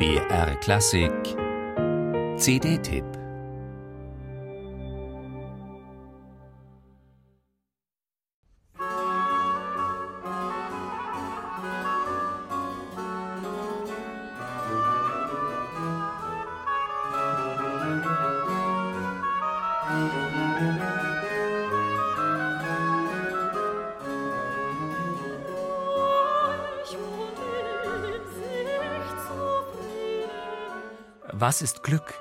BR Klassik. CD-Tipp Was ist Glück?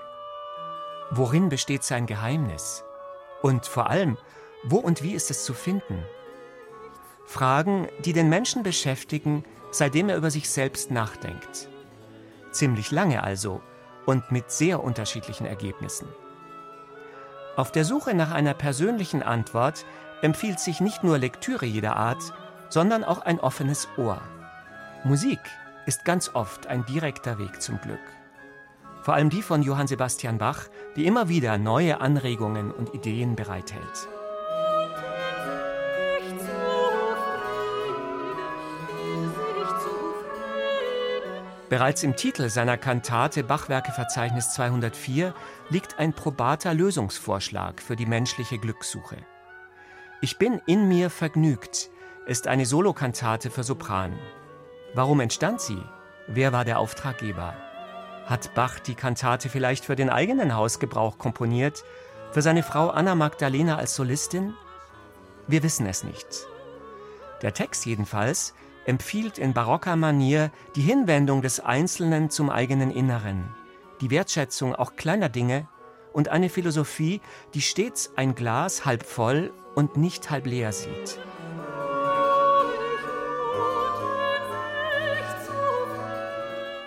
Worin besteht sein Geheimnis? Und vor allem, wo und wie ist es zu finden? Fragen, die den Menschen beschäftigen, seitdem er über sich selbst nachdenkt. Ziemlich lange also und mit sehr unterschiedlichen Ergebnissen. Auf der Suche nach einer persönlichen Antwort empfiehlt sich nicht nur Lektüre jeder Art, sondern auch ein offenes Ohr. Musik ist ganz oft ein direkter Weg zum Glück vor allem die von Johann Sebastian Bach, die immer wieder neue Anregungen und Ideen bereithält. Bereits im Titel seiner Kantate Bachwerkeverzeichnis 204 liegt ein probater Lösungsvorschlag für die menschliche Glückssuche. Ich bin in mir vergnügt ist eine Solokantate für Sopran. Warum entstand sie? Wer war der Auftraggeber? Hat Bach die Kantate vielleicht für den eigenen Hausgebrauch komponiert, für seine Frau Anna Magdalena als Solistin? Wir wissen es nicht. Der Text jedenfalls empfiehlt in barocker Manier die Hinwendung des Einzelnen zum eigenen Inneren, die Wertschätzung auch kleiner Dinge und eine Philosophie, die stets ein Glas halb voll und nicht halb leer sieht.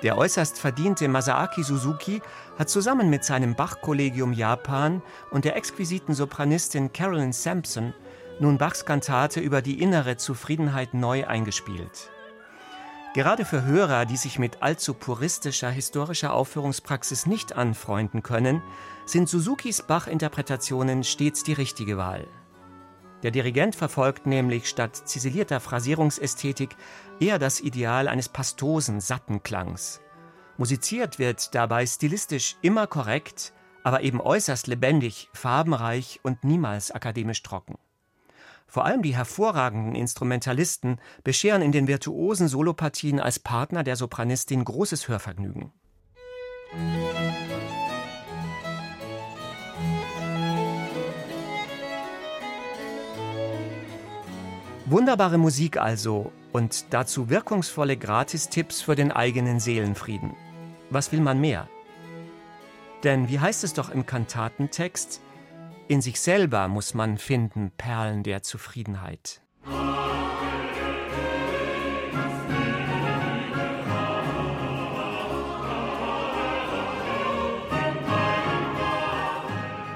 Der äußerst verdiente Masaaki Suzuki hat zusammen mit seinem Bach-Kollegium Japan und der exquisiten Sopranistin Carolyn Sampson nun Bachs Kantate über die innere Zufriedenheit neu eingespielt. Gerade für Hörer, die sich mit allzu puristischer historischer Aufführungspraxis nicht anfreunden können, sind Suzukis Bach-Interpretationen stets die richtige Wahl. Der Dirigent verfolgt nämlich statt ziselierter Phrasierungsästhetik eher das Ideal eines pastosen, satten Klangs. Musiziert wird dabei stilistisch immer korrekt, aber eben äußerst lebendig, farbenreich und niemals akademisch trocken. Vor allem die hervorragenden Instrumentalisten bescheren in den virtuosen Solopartien als Partner der Sopranistin großes Hörvergnügen. Wunderbare Musik also und dazu wirkungsvolle Gratistipps für den eigenen Seelenfrieden. Was will man mehr? Denn wie heißt es doch im Kantatentext, in sich selber muss man finden Perlen der Zufriedenheit.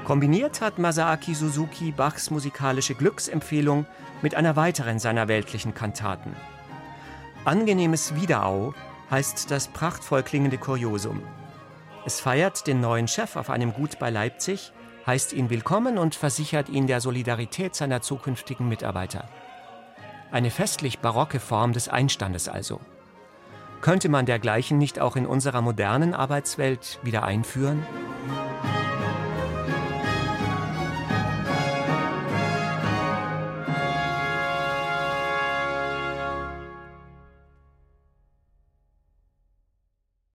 Kombiniert hat Masaaki Suzuki Bachs musikalische Glücksempfehlung mit einer weiteren seiner weltlichen Kantaten. Angenehmes Wiederau heißt das prachtvoll klingende Kuriosum. Es feiert den neuen Chef auf einem Gut bei Leipzig, heißt ihn willkommen und versichert ihn der Solidarität seiner zukünftigen Mitarbeiter. Eine festlich barocke Form des Einstandes also. Könnte man dergleichen nicht auch in unserer modernen Arbeitswelt wieder einführen?